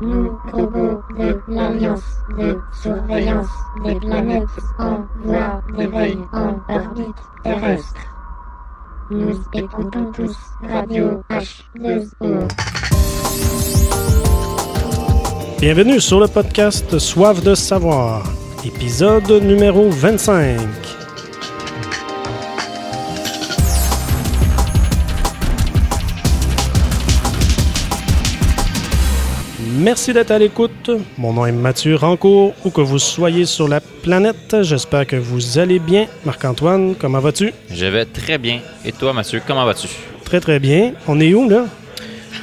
Nous, robots de l'Alliance de surveillance des planètes en voie d'éveil en orbite terrestre. Nous écoutons tous Radio H2O. Bienvenue sur le podcast Soif de savoir, épisode numéro 25. Merci d'être à l'écoute. Mon nom est Mathieu Rancourt, où que vous soyez sur la planète. J'espère que vous allez bien. Marc-Antoine, comment vas-tu? Je vais très bien. Et toi, Mathieu, comment vas-tu? Très très bien. On est où là?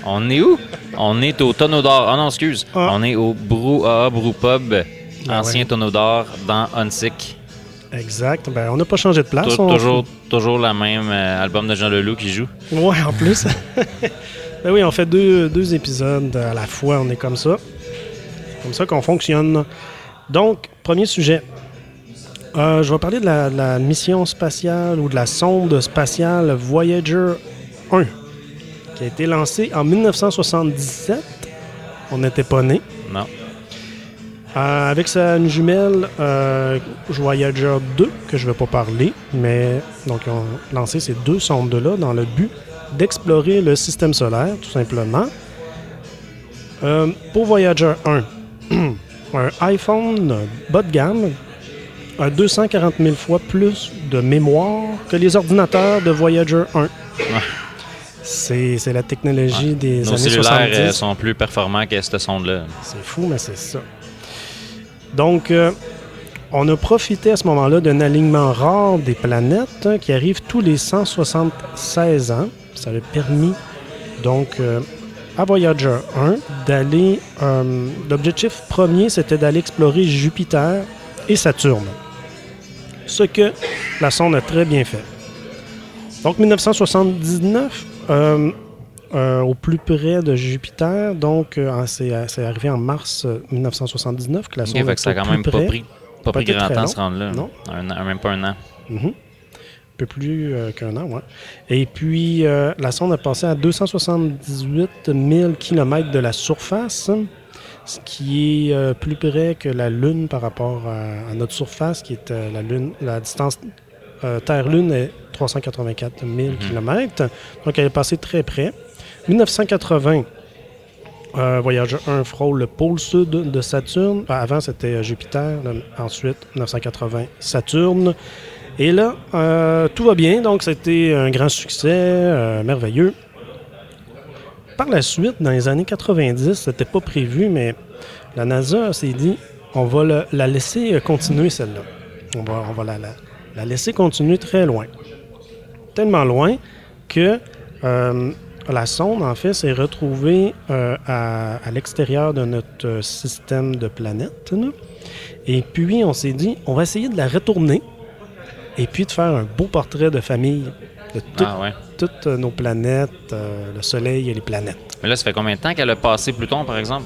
On est où? On est au Tonneau d'Or. Ah non, excuse. Ah. On est au Brouhaha Brew Pub, Ah ancien ouais. Tonneau d'Or, dans Hunsick. Exact. Ben, on n'a pas changé de place. On- toujours, toujours la même euh, album de Jean Leloup qui joue. Ouais, en plus. ben oui, on fait deux, deux épisodes à la fois, on est comme ça. C'est comme ça qu'on fonctionne. Donc, premier sujet. Euh, je vais parler de la, de la mission spatiale ou de la sonde spatiale Voyager 1, qui a été lancée en 1977. On n'était pas nés. Non. Euh, avec sa jumelle euh, Voyager 2, que je ne vais pas parler, mais donc ils ont lancé ces deux sondes-là dans le but d'explorer le système solaire, tout simplement. Euh, pour Voyager 1, un iPhone bas de gamme a 240 000 fois plus de mémoire que les ordinateurs de Voyager 1. C'est c'est la technologie Ouais. des Nos années cellulaires 70. euh, sont plus performants que cette sonde-là. C'est fou, mais c'est ça. Donc, euh, on a profité à ce moment-là d'un alignement rare des planètes hein, qui arrive tous les 176 ans. Ça a permis, donc, euh, à Voyager 1 d'aller... euh, L'objectif premier, c'était d'aller explorer Jupiter et Saturne. Ce que la sonde a très bien fait. Donc, 1979, euh, au plus près de Jupiter. Donc, euh, c'est euh, c'est arrivé en mars euh, 1979 que la sonde fait que ça quand même pas près. pris, pas Pas pris grand temps de se rendre là. Non. Un, même pas un an. Mhm. Un peu plus euh, qu'un an, ouais. Et puis, la sonde a passé à 278 000 km de la surface, ce qui est plus près que la Lune par rapport à, à notre surface, qui est la Lune, la distance Terre-Lune est 384 000 Mhm. km. Donc, elle est passée très près. 1980, euh, Voyager 1 frôle le pôle sud de Saturne. Ah, avant, c'était euh, Jupiter. Ensuite, 1980, Saturne. Et là, euh, tout va bien. Donc, c'était un grand succès, euh, merveilleux. Par la suite, dans les années 90, c'était pas prévu, mais la NASA s'est dit on va la laisser continuer celle-là. On va, on va la, la- la laisser continuer très loin. Tellement loin que la sonde, en fait, s'est retrouvée euh, à, à l'extérieur de notre système de planètes. là. Et puis, on s'est dit, on va essayer de la retourner et puis de faire un beau portrait de famille de tout- Ah ouais. toutes nos planètes, euh, le Soleil et les planètes. Mais là, ça fait combien de temps qu'elle a passé Pluton, par exemple?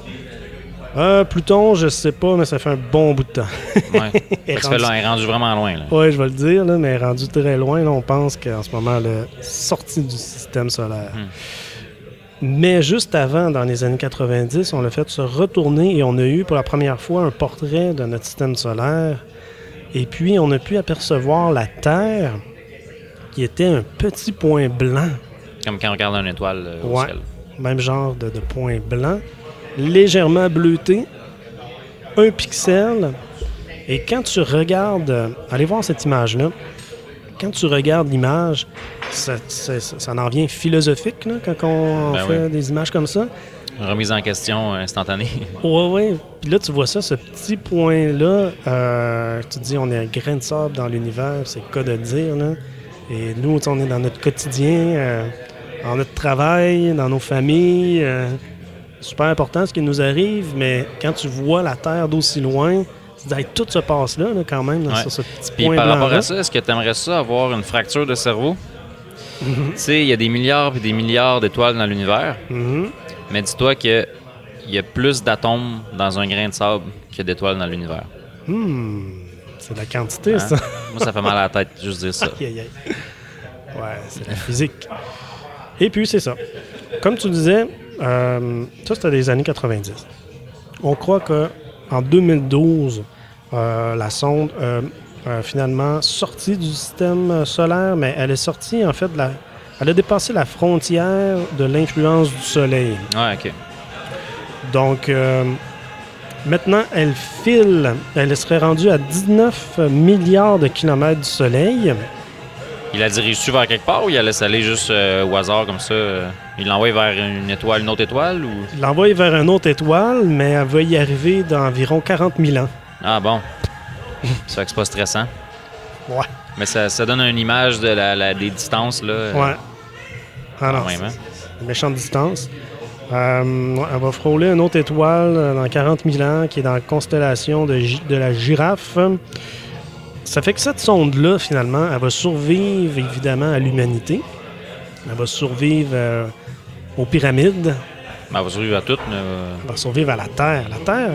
Euh, Pluton, je sais pas, mais ça fait un bon bout de temps. Ouais. Elle rendu- là, elle est rendue vraiment loin. Oui, je vais le dire, là, mais rendu très loin, là, on pense qu'en ce moment, elle est sortie du système solaire. Hmm. Mais juste avant, dans les années 90, on l'a fait se retourner et on a eu pour la première fois un portrait de notre système solaire. Et puis, on a pu apercevoir la Terre qui était un petit point blanc, Comme quand on regarde une étoile euh, au Ouais. ciel. même genre de, de point blanc, légèrement bleuté, un pixel. Et quand tu regardes, allez voir cette image-là, quand tu regardes l'image, ça, ça, ça- ça en vient philosophique là, quand on Ben fait des images comme ça. Remise en question euh, instantanée. Ouais, ouais. Puis là, tu vois ça, ce petit point-là, euh, tu te dis, on est un grain de sable dans l'univers, c'est le cas de le dire. Là. Et nous, on est dans notre quotidien, euh, dans notre travail, dans nos familles. euh, super important ce qui nous arrive, mais quand tu vois la Terre d'aussi loin, tout se passe là, là, quand même, Ouais. sur ce petit Puis point par rapport à ça, est-ce que tu aimerais ça avoir une fracture de cerveau? tu sais, il y a des milliards et des milliards d'étoiles dans l'univers, Mhm. mais dis-toi que il y a plus d'atomes dans un grain de sable que d'étoiles dans l'univers. Hmm, C'est de la quantité, Hein? ça. Moi, ça fait mal à la tête, juste dire ça. Aïe, aïe, aïe. Ouais, c'est la physique. Et puis, c'est ça. Comme tu disais, euh, ça, c'était des années 90. On croit qu'en 2012, euh, la sonde euh, a finalement sorti du système solaire, mais elle est sortie en fait de la. Elle a dépassé la frontière de l'influence du Soleil. Ouais, ok. Donc, euh, maintenant, elle file. Elle serait rendue à 19 milliards de kilomètres du Soleil. Il la dirige-tu vers quelque part ou il la laisse aller juste euh, au hasard comme ça? euh? Il l'envoie vers une étoile, une autre étoile ou? Il l'envoie vers une autre étoile, mais elle va y arriver dans environ 40 000 ans. Ah bon. ça fait que c'est pas stressant. Ouais. Mais ça, ça donne une image de la, la- des distances, là. euh, Ouais. Ah non, même, hein. une méchante distance. Euh, elle va frôler une autre étoile dans 40 000 ans qui est dans la constellation de la girafe. Ça fait que cette sonde-là, finalement, elle va survivre évidemment à l'humanité. Elle va survivre euh, aux pyramides. Ben, elle va survivre à toutes, mais. euh, Elle va survivre à la Terre. La Terre,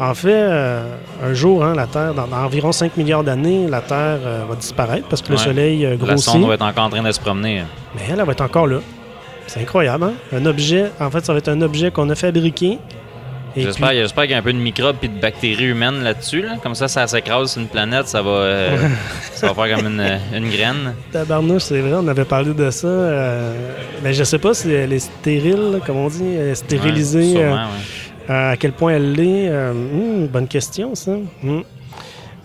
en fait, euh, un jour, hein, la Terre, dans, dans environ 5 milliards d'années, la Terre euh, va disparaître parce que le. Soleil euh, la grossit. sonde va être encore en train de se promener. Mais elle, elle va être encore là. C'est incroyable, hein? Un objet, en fait, ça va être un objet qu'on a fabriqué. J'espère puis, qu'il y a un peu de microbes et de bactéries humaines là-dessus. Là. Comme ça, ça s'écrase sur une planète, ça va, euh, ça va faire comme une, une graine. tabarnouche, c'est vrai, on avait parlé de ça. euh, mais je sais pas si elle est stérile, là, comme on dit, stérilisée. Ouais, euh, sûrement, ouais. euh, à quel point elle l'est. euh, hmm, bonne question, ça. Hmm.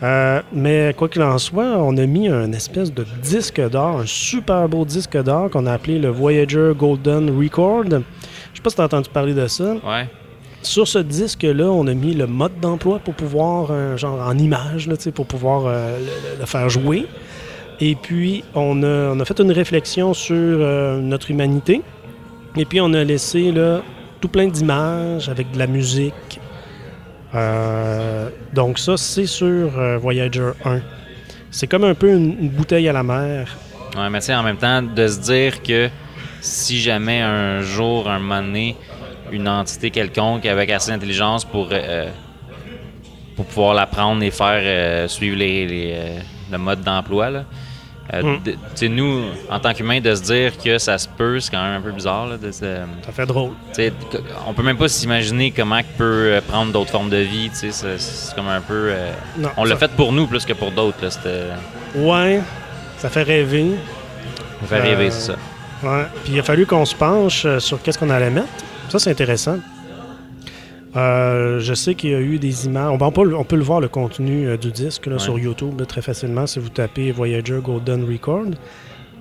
Euh, mais quoi qu'il en soit, on a mis un espèce de disque d'or, un super beau disque d'or qu'on a appelé le Voyager Golden Record. Je sais pas si tu as entendu parler de ça. Ouais. Sur ce disque-là, on a mis le mode d'emploi pour pouvoir, euh, genre en image, pour pouvoir euh, le, faire jouer. Et puis, on a, fait une réflexion sur euh, notre humanité. Et puis, on a laissé là, tout plein d'images avec de la musique. Donc, ça, c'est sur Voyager 1. C'est comme un peu une, bouteille à la mer. Ouais, mais tu en même temps, de se dire que si jamais un jour, un moment donné, une entité quelconque avec assez d'intelligence pour, euh, pour pouvoir la prendre et faire euh, suivre les, les, euh, le mode d'emploi, là. Euh, Mm. sais, nous, en tant qu'humains, de se dire que ça se peut, c'est quand même un peu bizarre. Là, de se- Ça fait drôle. on peut même pas s'imaginer comment il peut prendre d'autres formes de vie. C'est c'est comme un peu. euh, Non, on l'a fait pour nous plus que pour d'autres. là. Ouais, ça fait rêver. Ça fait rêver, c'est ça. Ouais. Puis il a fallu qu'on se penche sur qu'est-ce qu'on allait mettre. Ça, c'est intéressant. Euh, je sais qu'il y a eu des images. On, peut, le- on peut le voir, le contenu euh, du disque là, Ouais. sur YouTube là, très facilement si vous tapez Voyager Golden Record.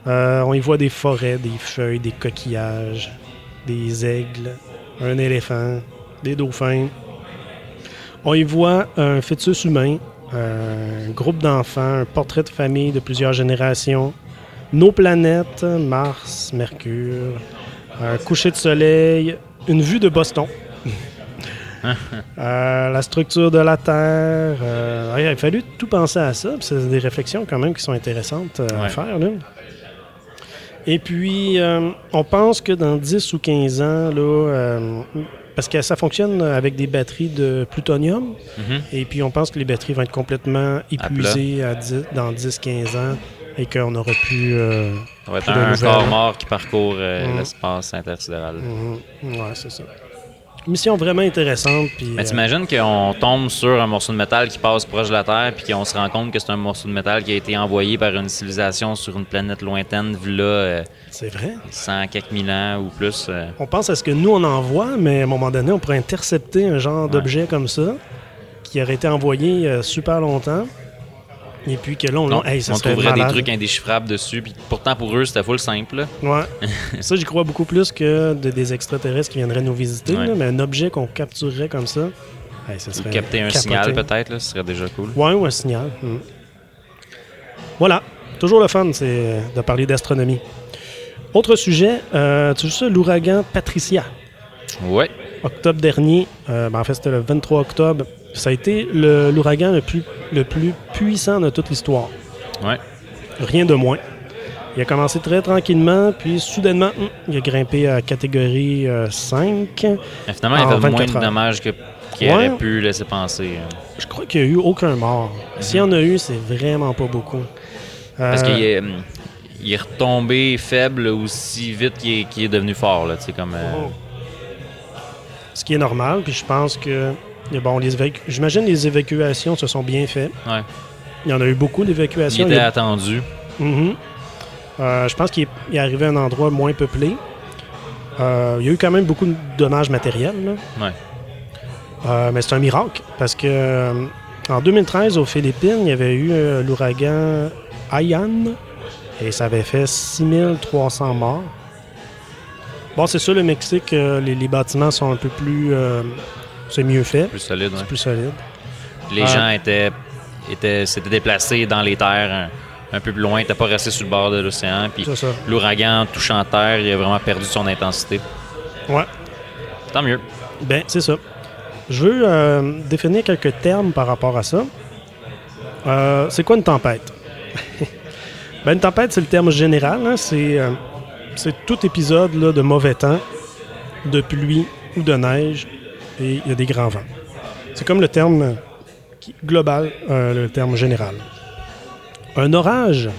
Euh, on y voit des forêts, des feuilles, des coquillages, des aigles, un éléphant, des dauphins. On y voit un fœtus humain, un groupe d'enfants, un portrait de famille de plusieurs générations, nos planètes, Mars, Mercure, un coucher de soleil, une vue de Boston. Euh, la structure de la Terre. euh, il a fallu tout penser à ça. C'est des réflexions quand même qui sont intéressantes euh, à faire. là. Et puis, on pense que dans 10 ou 15 ans, là, parce que ça fonctionne avec des batteries de plutonium, Mhm. et puis on pense que les batteries vont être complètement épuisées à 10 dans 10-15 ans et qu'on n'aura plus... euh, Ça va être un corps mort qui parcourt euh, Mm. l'espace intersidéral. mhm. Ouais, c'est ça. Mission vraiment intéressante. Puis, Mais euh, t'imagines qu'on tombe sur un morceau de métal qui passe proche de la Terre, puis qu'on se rend compte que c'est un morceau de métal qui a été envoyé par une civilisation sur une planète lointaine, vu là, euh, c'est vrai? 100 quelques mille ans ou plus. On pense à ce que nous, on envoie, mais à un moment donné, on pourrait intercepter un genre Ouais. d'objet comme ça qui aurait été envoyé super longtemps. Et puis que là, on, Non, hey, ça on trouverait des trucs indéchiffrables dessus, puis pourtant pour eux, c'était full simple. Ouais. ça, j'y crois beaucoup plus que de, des extraterrestres qui viendraient nous visiter. Ouais. là, mais un objet qu'on capturerait comme ça, hey, ça Ou serait capter un capoté. signal peut-être, ce serait déjà cool. Ouais, ou un signal. Hmm. Voilà. Toujours le fun, c'est de parler d'astronomie. Autre sujet, euh, tu sais, l'ouragan Patricia? Ouais. Octobre dernier, euh, ben, en fait, c'était le 23 octobre. Ça a été l'ouragan le plus, le plus puissant de toute l'histoire. Ouais. Rien de moins. Il a commencé très tranquillement, puis soudainement, hum, il a grimpé à catégorie euh, 5. Mais finalement, il a fait 24 moins de dommages qu'il Ouais. aurait pu laisser penser. euh. Je crois qu'il n'y a eu aucun mort. S'il y en a eu, c'est vraiment pas beaucoup. Mhm. Parce Euh, qu'il est, hum, il est retombé faible aussi vite qu'il est, devenu fort. Là, comme, euh, Oh. Ce qui est normal, puis je pense que Bon, les évacu- j'imagine les évacuations se sont bien faites. Ouais. Il y en a eu beaucoup Il d'évacuations. était Il y a- attendu. Mhm. Euh, je pense qu'il est, arrivé à un endroit moins peuplé. Euh, il y a eu quand même beaucoup de dommages matériels. là. Ouais. Euh, mais c'est un miracle parce que en 2013, aux Philippines, il y avait eu l'ouragan Haiyan et ça avait fait 6300 morts. Bon, c'est sûr, le Mexique, les, les bâtiments sont un peu plus. C'est mieux fait, Plus solide. c'est ouais. plus solide. Les Ouais. gens étaient, étaient, s'étaient déplacés dans les terres un, un peu plus loin. T'es pas resté sur le bord de l'océan. Puis l'ouragan touchant terre, il a vraiment perdu son intensité. Ouais. Tant mieux. Ben, c'est ça. Je veux euh, définir quelques termes par rapport à ça. Euh, c'est quoi une tempête? ben, une tempête, c'est le terme général. hein. C'est, euh, c'est tout épisode là, de mauvais temps, de pluie ou de neige, et il y a des grands vents. C'est comme le terme global, euh, le terme général. Un orage,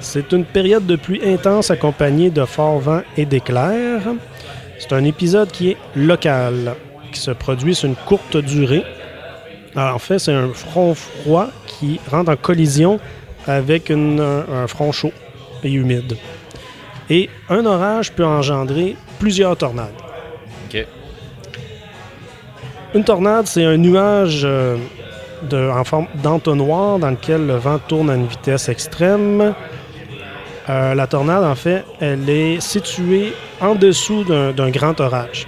c'est une période de pluie intense accompagnée de forts vents et d'éclairs. C'est un épisode qui est local, qui se produit sur une courte durée. En fait, c'est un front froid qui rentre en collision avec un front chaud et humide. Et un orage peut engendrer plusieurs tornades. Une tornade, c'est un nuage euh, en forme d'entonnoir dans lequel le vent tourne à une vitesse extrême. Euh, la tornade, en fait, elle est située en dessous d'un grand orage.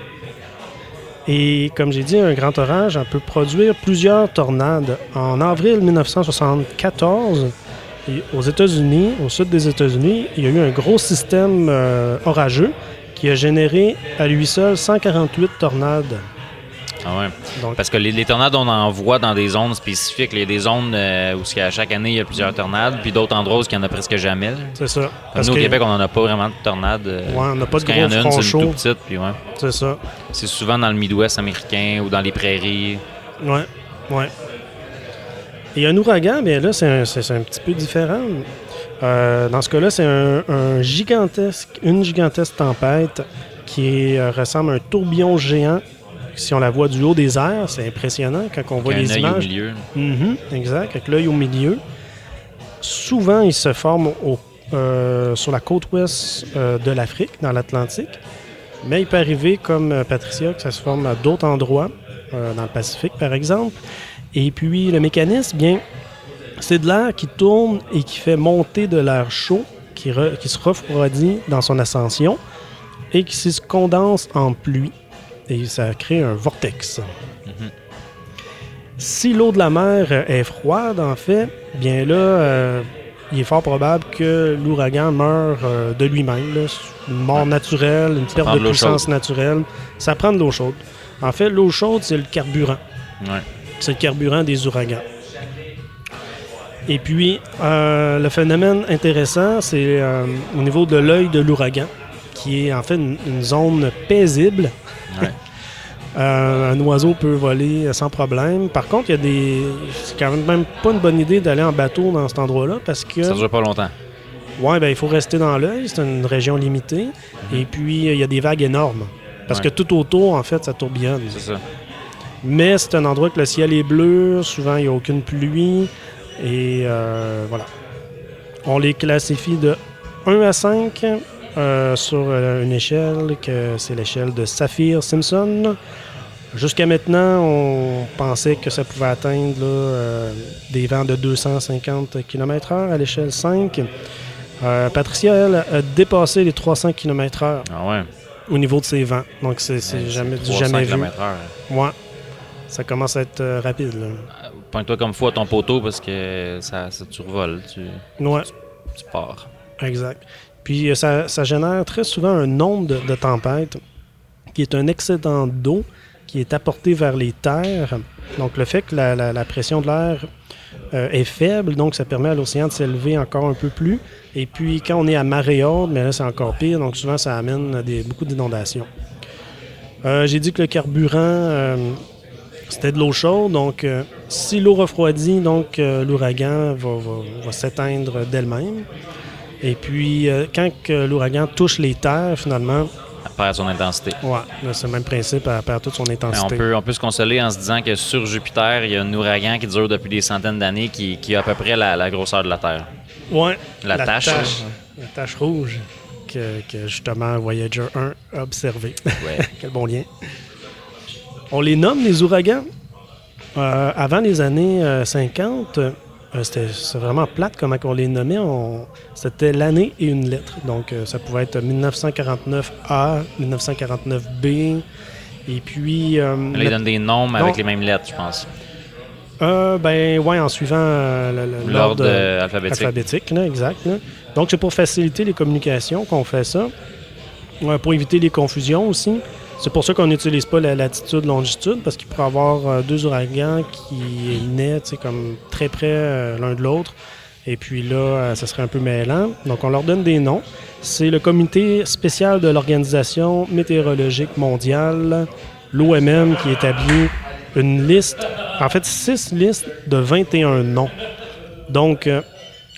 Et comme j'ai dit, un grand orage peut produire plusieurs tornades. En avril 1974, et aux États-Unis, au sud des États-Unis, il y a eu un gros système euh, orageux qui a généré à lui seul 148 tornades. Ah ouais. Donc, Parce que les, les tornades, on en voit dans des zones spécifiques. Il y a des zones euh, où a- chaque année, il y a plusieurs tornades, puis d'autres endroits où il n'y en a presque jamais. c'est ça. Parce nous, au Québec, on n'en a pas vraiment de tornades. euh, Ouais, on n'a pas parce de qu'il y en gros a une, front c'est une tout chaud. petite, puis ouais. C'est ça. C'est souvent dans le Midwest américain ou dans les prairies. Ouais, ouais. Et un ouragan, bien là, c'est un, un petit peu différent. Euh, dans ce cas-là, c'est un, un gigantesque, une gigantesque tempête qui ressemble à un tourbillon géant. Si on la voit du haut des airs, c'est impressionnant quand on voit les œil au images. milieu. Mhm, exact, avec l'œil au milieu. Souvent, il se forme au- euh, sur la côte ouest euh, de l'Afrique, dans l'Atlantique. Mais il peut arriver, comme euh, Patricia, que ça se forme à d'autres endroits, euh, dans le Pacifique par exemple. Et puis, le mécanisme, bien, c'est de l'air qui tourne et qui fait monter de l'air chaud, qui, re- qui se refroidit dans son ascension et qui se condense en pluie. Et ça crée un vortex. Si l'eau de la mer est froide, en fait, bien là, euh, il est fort probable que l'ouragan meure euh, de lui-même. Une mort naturelle, une perte de puissance naturelle. Ça prend de l'eau chaude. En fait, l'eau chaude, c'est le carburant. Ouais. C'est le carburant des ouragans. Et puis, euh, le phénomène intéressant, c'est au niveau de l'œil de l'ouragan, qui est en fait une, une zone paisible. Ouais. Euh, un oiseau peut voler sans problème. Par contre, il y a des. C'est quand même pas une bonne idée d'aller en bateau dans cet endroit-là parce que. Ça dure pas longtemps. Ouais, ben il faut rester dans l'œil, c'est une région limitée. Et puis, il y a des vagues énormes. Parce Mhm. Ouais. que tout autour, en fait, ça tourbillonne. C'est ça. Mais c'est un endroit que le ciel est bleu, souvent il n'y a aucune pluie. Et euh, voilà. On les classifie de 1 à 5 euh, sur euh, une échelle que c'est l'échelle de Saphir-Simpson. Jusqu'à maintenant, on pensait que ça pouvait atteindre là, euh, des vents de 250 km/h à l'échelle 5. Euh, Patricia, elle, a dépassé les 300 km/h Ah ouais. au niveau de ses vents. Donc, c'est Ouais, jamais, du 300 jamais vu. km/h. Ouais. Ça commence à être euh, rapide. Pointe-toi comme fou à ton poteau parce que ça, ça tu revoles, tu, Ouais, tu pars. exact. Puis euh, ça, génère très souvent un nombre de, de tempêtes qui est un excédent d'eau qui est apporté vers les terres. Donc le fait que la, pression de l'air euh, est faible, donc ça permet à l'océan de s'élever encore un peu plus. Et puis quand on est à marée haute, mais là c'est encore pire, donc souvent ça amène beaucoup d'inondations. Euh, J'ai dit que le carburant, c'était de l'eau chaude, donc si l'eau refroidit, donc l'ouragan va s'éteindre d'elle-même. Et puis, euh, quand l'ouragan touche les terres, finalement, perd son intensité. Ouais, là, c'est le même principe, elle perd toute son intensité. on, peut, on peut se consoler en se disant que sur Jupiter, il y a un ouragan qui dure depuis des centaines d'années qui, qui a à peu près la, la grosseur de la Terre. Ouais, La tache, La tache rouge que, que justement Voyager 1 a observé. Ouais. Quel bon lien. On les nomme les ouragans? Euh, avant les années euh, 50, euh, c'était c'est vraiment plate comment on les nommait. On- C'était l'année et une lettre. Donc euh, ça pouvait être 1949A, 1949B. Et puis. euh, Là, ils donnent des noms avec les mêmes lettres, je pense. euh, ben ouais, en suivant euh, L'ordre euh, alphabétique. alphabétique, là, exact. là. Donc, c'est pour faciliter les communications qu'on fait ça, pour éviter les confusions aussi. C'est pour ça qu'on n'utilise pas la latitude, longitude, parce qu'il pourrait y avoir euh, deux ouragans qui naissent comme très près euh, l'un de l'autre. Et puis là, euh, ça serait un peu mêlant. Donc, on leur donne des noms. C'est le comité spécial de l'Organisation météorologique mondiale, l'OMM, qui établit une liste, en fait, six listes de 21 noms. Donc,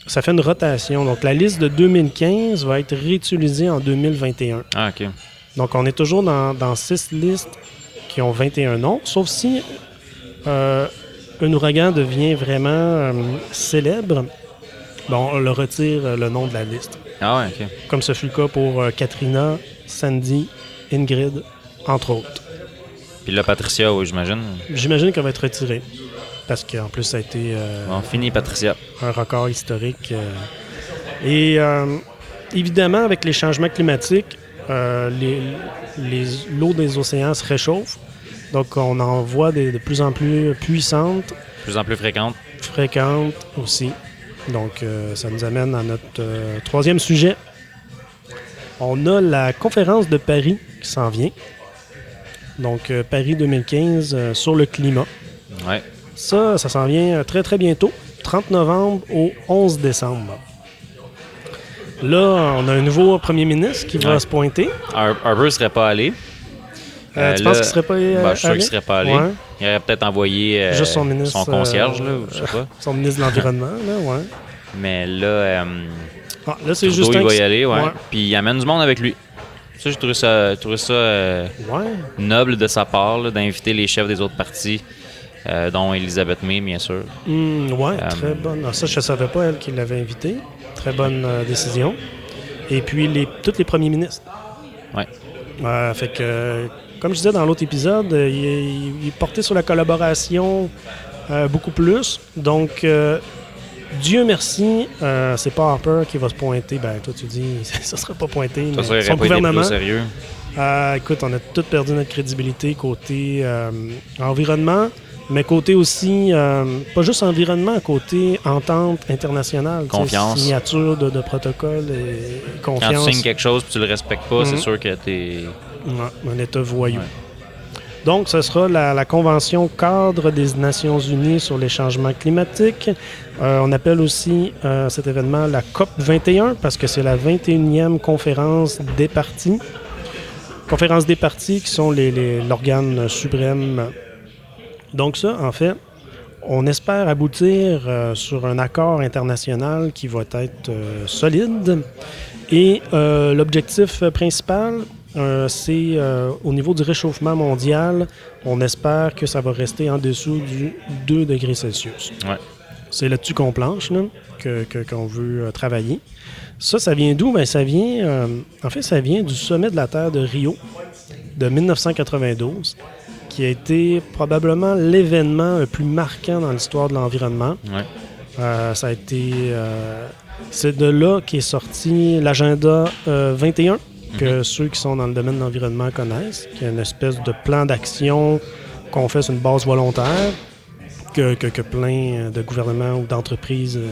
ça fait une rotation. Donc, la liste de 2015 va être réutilisée en 2021. Ah, OK. Donc, on est toujours dans, dans six listes qui ont 21 noms, sauf si euh, un ouragan devient vraiment euh, célèbre. Bon, on le retire euh, le nom de la liste. Ah, ouais, OK. Comme ce fut le cas pour Katrina, Sandy, Ingrid, entre autres. Puis là, Patricia, oui, j'imagine. J'imagine qu'elle va être retirée. Parce qu'en plus, ça a été euh, Bon, fini, Patricia. un record historique. euh. Et euh, évidemment, avec les changements climatiques, l'eau des océans se réchauffe. Donc, on en voit des- de plus en plus puissantes, De plus en plus fréquente. fréquentes aussi. Donc, euh, ça nous amène à notre euh, troisième sujet. On a la conférence de Paris qui s'en vient. Donc, euh, Paris 2015 euh, sur le climat. Ouais. Ça, ça s'en vient euh, très très bientôt, 30 novembre au 11 décembre. Là, on a un nouveau premier ministre qui va Ouais. se pointer. Har- Harbour serait pas allé. Euh, Euh, tu là- penses qu'il serait pas euh, Ben, je suis sûr allé? qu'il serait pas allé. Ouais. Il aurait peut-être envoyé euh, Juste son ministre, concierge, euh, là, je sais pas. Son ministre de l'Environnement, là, ouais. Mais là, euh, Ah, là, c'est il va y aller, ouais. Puis il amène du monde avec lui. Ça, j'ai trouvé ça, trouvé ça euh, Ouais. noble de sa part, d'inviter les chefs des autres partis, euh, dont Elisabeth May, bien sûr. Hmm, ouais, Euh, très bonne. Ah, ça, je ne savais pas, elle, qui l'avait invité. Très bonne euh, décision. Et puis, les, tous les premiers ministres. Ouais. Euh, fait que, comme je disais dans l'autre épisode, euh, il, est- il porté sur la collaboration euh, beaucoup plus. Donc, euh, Dieu merci, c'est pas Harper qui va se pointer. Ben, toi, tu dis, ça sera pas pointé. Mais ça son gouvernement. sérieux. Écoute, on a tout perdu notre crédibilité côté environnement, mais côté aussi, euh, pas juste environnement, côté entente internationale. tu Confiance. Signature de, de protocole et Quand confiance. tu signes quelque chose et tu le respectes pas, c'est Mhm. sûr que t'es. Ouais, un État voyou. Ouais. Donc, ce sera la, la Convention cadre des Nations Unies sur les changements climatiques. Euh, on appelle aussi euh, cet événement la COP 21 parce que c'est la 21e conférence des partis. Conférence des partis qui sont les- les- l'organe suprême. Donc ça, en fait, on espère aboutir euh, sur un accord international qui va être euh, solide. Et euh, l'objectif principal, c'est au niveau du réchauffement mondial, on espère que ça va rester en dessous du 2 degrés Celsius. Ouais. C'est là-dessus qu'on planche, là, que- que- qu'on veut travailler. Ça, ça vient d'où? Ben, ça vient, en fait, ça vient du sommet de la Terre de Rio de 1992, qui a été probablement l'événement le plus marquant dans l'histoire de l'environnement. Ouais. Euh, ça a été. euh, c'est de là qu'est sorti l'agenda euh, 21, que ceux qui sont dans le domaine de l'environnement connaissent, qui est une espèce de plan d'action qu'on fait sur une base volontaire, que, que- que plein de gouvernements ou d'entreprises euh,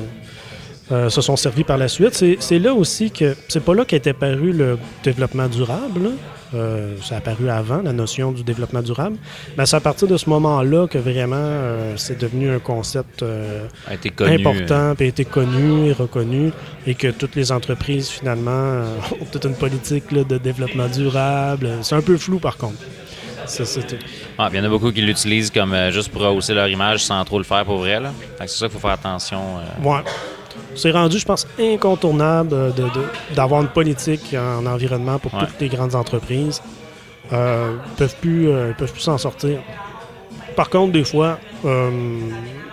euh, se sont servis par la suite. C'est, c'est là aussi que. C'est pas là qu'est apparu le développement durable. là. Euh, ça a apparu avant, la notion du développement durable. Mais c'est à partir de ce moment-là que vraiment euh, c'est devenu un concept euh, connu. important, puis a été connu et reconnu, et que toutes les entreprises, finalement, euh, ont toute une politique là, de développement durable. C'est un peu flou, par contre. Ça, Ah, il y en a beaucoup qui l'utilisent comme euh, juste pour rehausser leur image sans trop le faire pour vrai. Là. C'est ça qu'il faut faire attention. euh. Ouais. C'est rendu, je pense, incontournable de- de- d'avoir une politique en environnement pour Ouais. toutes les grandes entreprises. Euh, ils peuvent plus, euh, ils peuvent plus s'en sortir. Par contre, des fois, euh,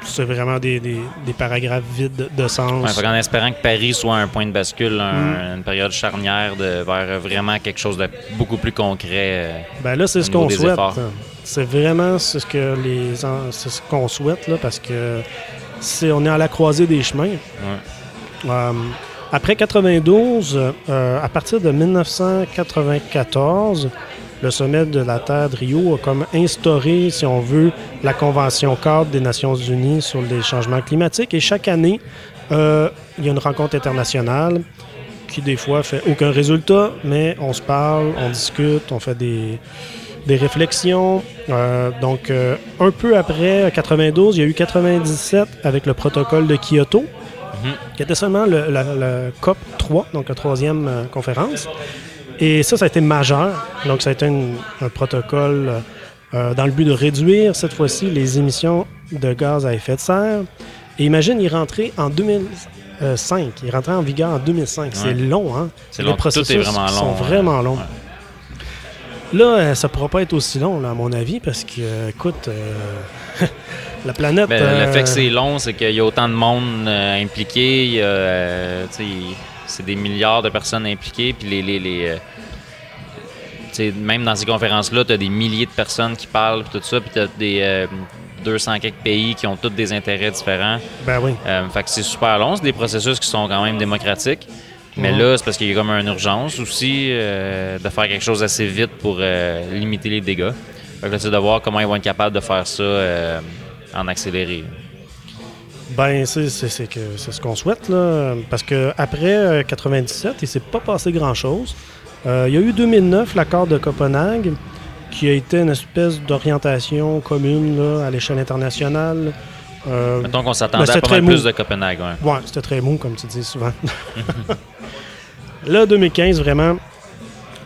c'est vraiment des, des- des paragraphes vides de, sens. Ouais, qu'en espérant que Paris soit un point de bascule, un- Mm. une période charnière de, vers vraiment quelque chose de beaucoup plus concret. euh, Ben là, c'est ce qu'on souhaite. C'est vraiment ce que les en- ce qu'on souhaite là, parce que c'est on est à la croisée des chemins. ouais. Euh, après 92, euh, à partir de 1994, le sommet de la Terre de Rio a comme instauré, si on veut, la Convention cadre des Nations Unies sur les changements climatiques. Et chaque année, euh, il y a une rencontre internationale qui, des fois, fait aucun résultat, mais on se parle, on discute, on fait des, des réflexions. Euh, donc, euh, un peu après 92, il y a eu 97 avec le protocole de Kyoto Mhm. qui était seulement le, la- COP 3, donc la troisième euh, conférence. Et ça, ça a été majeur. Donc, ça a été une- un protocole dans le but de réduire, cette fois-ci, les émissions de gaz à effet de serre. Et imagine, il rentré en 2005. Il rentré en vigueur en 2005. C'est long, hein? C'est Les long. Tout processus est vraiment long. sont ouais. vraiment longs. Ouais. Là, euh, ça pourra pas être aussi long, là, à mon avis, parce que, euh, écoute, euh, la planète... Ben, euh, Le fait que c'est long, c'est qu'il y a autant de monde euh, impliqué. euh, c'est des milliards de personnes impliquées. Puis les, euh, même dans ces conférences-là, tu as des milliers de personnes qui parlent, puis tout ça. Puis tu as des euh, 200 quelques pays qui ont tous des intérêts différents. Ben oui. Euh, fait que c'est super long. C'est des processus qui sont quand même démocratiques. Mais là, c'est parce qu'il y a comme une urgence aussi euh, de faire quelque chose assez vite pour euh, limiter les dégâts. Fait que là, c'est de voir comment ils vont être capables de faire ça euh, en accéléré. Ben, c'est ce qu'on souhaite, là. Parce que après euh, 97, il s'est pas passé grand-chose. Il y a eu 2009, l'accord de Copenhague, qui a été une espèce d'orientation commune là, à l'échelle internationale. Euh, Mettons qu'on s'attendait Ben, à pas mal plus de Copenhague. Ouais. Ouais, c'était très mou, comme tu dis souvent. Là, 2015, vraiment,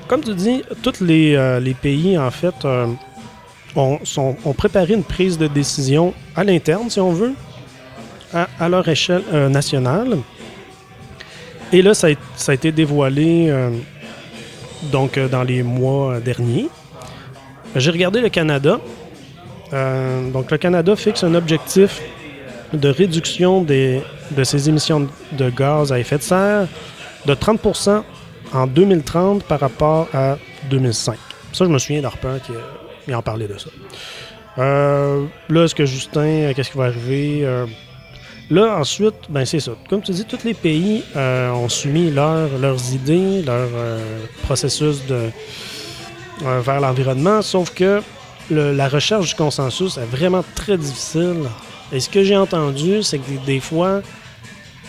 comme tu dis, tous les, euh, les pays, en fait, euh, ont, sont- ont préparé une prise de décision à l'interne, si on veut, à, à leur échelle euh, nationale. Et là, ça a, ça a été dévoilé donc, dans les mois derniers. J'ai regardé le Canada. Euh, donc, le Canada fixe un objectif de réduction des, de ses émissions de gaz à effet de serre de 30% en 2030 par rapport à 2005. Ça, je me souviens d'Harper qui, euh, en parlait de ça. Euh, là, est-ce que Justin, qu'est-ce qui va arriver? Là, ensuite, ben c'est ça. Comme tu dis, tous les pays ont soumis leur- leurs idées, leur processus de, vers l'environnement, sauf que le- la recherche du consensus est vraiment très difficile. Et ce que j'ai entendu, c'est que des, fois,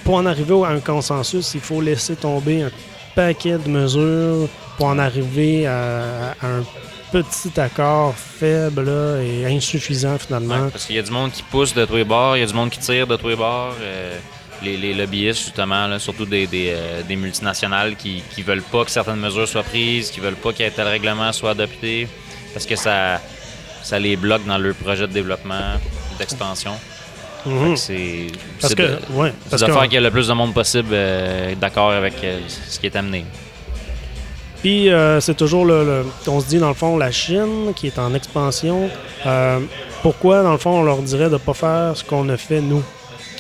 pour en arriver à un consensus, il faut laisser tomber un paquet de mesures pour en arriver à, un petit accord faible et insuffisant finalement. Parce qu'il y a du monde qui pousse de tous les bords, il y a du monde qui tire de tous les bords. euh, les, lobbyistes, justement, surtout des, euh, des multinationales qui ne veulent pas que certaines mesures soient prises, qui veulent pas qu'un tel règlement soit adopté, parce que ça, ça les bloque dans leur projet de développement, d'expansion. Mhm. C'est Parce que, de, ouais, c'est parce de que- faire qu'il y ait le plus de monde possible euh, d'accord avec euh, ce qui est amené. Puis euh, c'est toujours le, le- On se dit, dans le fond, la Chine qui est en expansion. pourquoi, dans le fond, on leur dirait de ne pas faire ce qu'on a fait nous?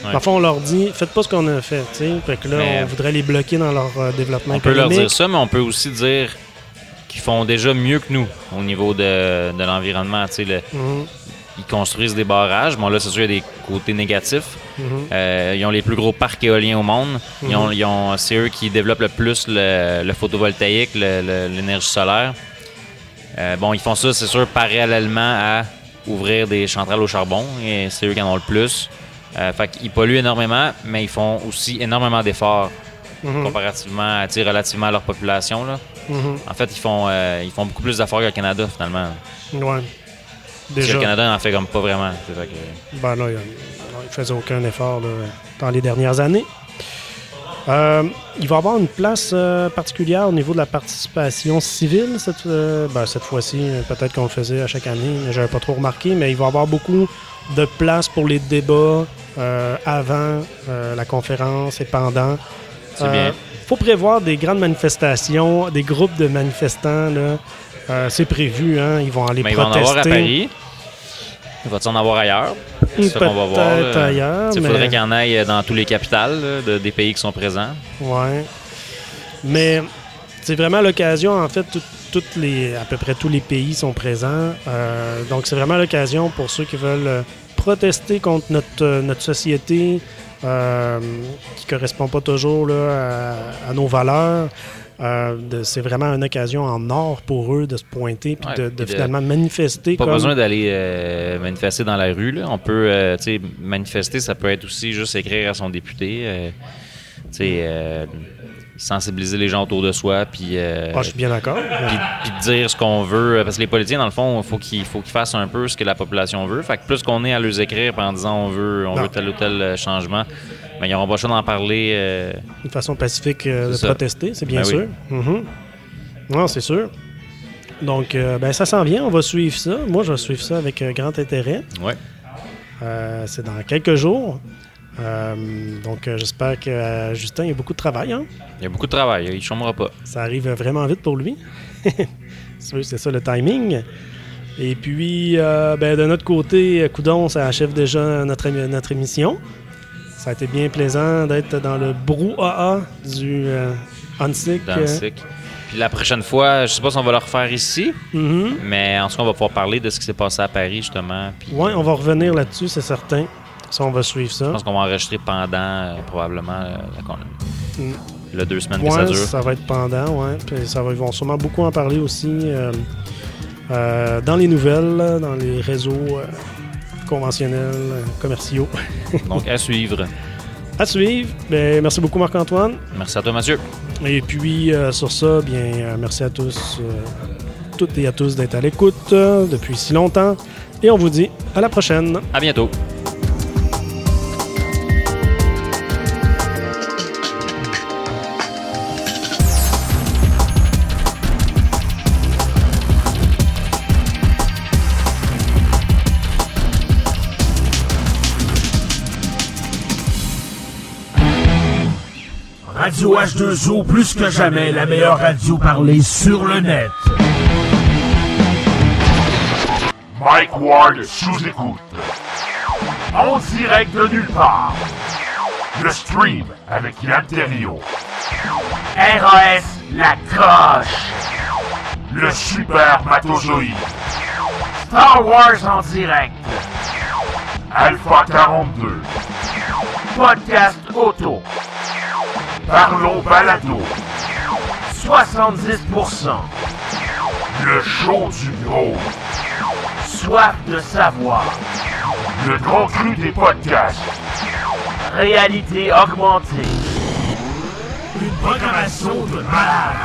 Dans le fond, on leur dit, faites pas ce qu'on a fait. tu sais. Fait que là, Mais- on voudrait les bloquer dans leur développement On peut leur dire ça, mais on peut aussi dire qu'ils font déjà mieux que nous au niveau de, de l'environnement. Mhm, ils construisent des barrages. Bon, là, c'est sûr, il y a des côtés négatifs. mhm. Euh, ils ont les plus gros parcs éoliens au monde. Ils ont, Mhm. ils ont- c'est eux qui développent le plus le, le photovoltaïque, l'énergie solaire. Euh, bon, ils font ça, c'est sûr, parallèlement à ouvrir des centrales au charbon. Et c'est eux qui en ont le plus. Euh, fait qu'ils polluent énormément, mais ils font aussi énormément d'efforts Mhm, comparativement, à, relativement à leur population. Là. mhm. En fait, ils font, euh, ils font beaucoup plus d'efforts que le Canada, finalement. Ouais. Déjà. le Canada n'en fait comme pas vraiment. C'est que- Ben là, il ne faisait aucun effort là, dans les dernières années. Euh, il va y avoir une place euh, particulière au niveau de la participation civile cette, euh, ben, cette fois-ci. Peut-être qu'on le faisait à chaque année, mais j'avais pas trop remarqué. Mais il va y avoir beaucoup de place pour les débats avant la conférence et pendant. C'est bien. faut prévoir des grandes manifestations, des groupes de manifestants. là. Euh, c'est prévu, hein, ils vont aller Mais il va en protester. avoir à Paris. Il va en avoir ailleurs? C'est ça qu'on va voir. Peut-être ailleurs, Il mais- faudrait qu'il y en aille dans tous les capitales là, de- des pays qui sont présents. Ouais. Mais c'est vraiment l'occasion, en fait, tout- toutes les, à peu près tous les pays sont présents. Euh, donc, c'est vraiment l'occasion pour ceux qui veulent euh, protester contre notre, euh, notre société euh, qui ne correspond pas toujours là, à, à nos valeurs. Euh, c'est vraiment une occasion en or pour eux de se pointer puis Ouais, de, de puis de- finalement manifester. Pas comme... besoin d'aller euh, manifester dans la rue. là. On peut, manifester, ça peut être aussi juste écrire à son député, euh, euh, sensibiliser les gens autour de soi, puis euh, Ah, je suis bien d'accord. puis, puis dire ce qu'on veut. Parce que les politiciens, dans le fond, faut qu'ils faut qu'ils fassent un peu ce que la population veut. Fait que plus qu'on est à leur écrire en disant on veut, on Non. veut tel ou tel euh, changement, mais ils n'auront pas le choix d'en parler. euh, Une façon pacifique euh, de ça. protester, c'est bien Ben oui. sûr. Mhm. Non, c'est sûr. Donc, euh, ben, ça s'en vient, on va suivre ça. Moi, je vais suivre ça avec euh, grand intérêt. ouais. Euh, c'est dans quelques jours. Euh, donc, euh, j'espère que euh, Justin, il y a beaucoup de travail. hein? Il y a beaucoup de travail. Il ne chômera pas. Ça arrive vraiment vite pour lui. c'est ça le timing. Et puis, ben, de notre côté, Coudon, ça achève déjà notre, notre émission. Ça a été bien plaisant d'être dans le brouhaha du Hansik. Puis la prochaine fois, je sais pas si on va le refaire ici, Mhm. mais en tout cas, on va pouvoir parler de ce qui s'est passé à Paris, justement. Ouais, on va revenir là-dessus, c'est certain. Ça, on va suivre je ça. pense qu'on va enregistrer pendant, euh, probablement, euh, la Mm. le deux semaines que ça Ouais, dure. ça va être pendant, ouais. Puis ça va, ils vont sûrement beaucoup en parler aussi euh, dans les nouvelles, dans les réseaux conventionnels, commerciaux. Donc, à suivre. À suivre. Ben, merci beaucoup, Marc-Antoine. Merci à toi, Mathieu. Et puis, euh, sur ça, bien, euh, merci à tous, euh, toutes et à tous d'être à l'écoute depuis si longtemps. Et on vous dit à la prochaine. À bientôt. Radio H2O, plus que jamais, la meilleure radio parlée sur le net. Mike Ward sous écoute. En direct de nulle part. Le stream avec Yann Terriot. RAS La Croche. Le Super Matozoïde. Star Wars en direct. Alpha 42. Podcast Auto. Parlons Balado. 70%. Le show du gros. Soif de savoir. Le grand cru des podcasts. Réalité augmentée. Une programmation de malade.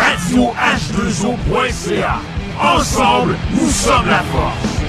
Radio H2O.ca. Ensemble, nous sommes la force.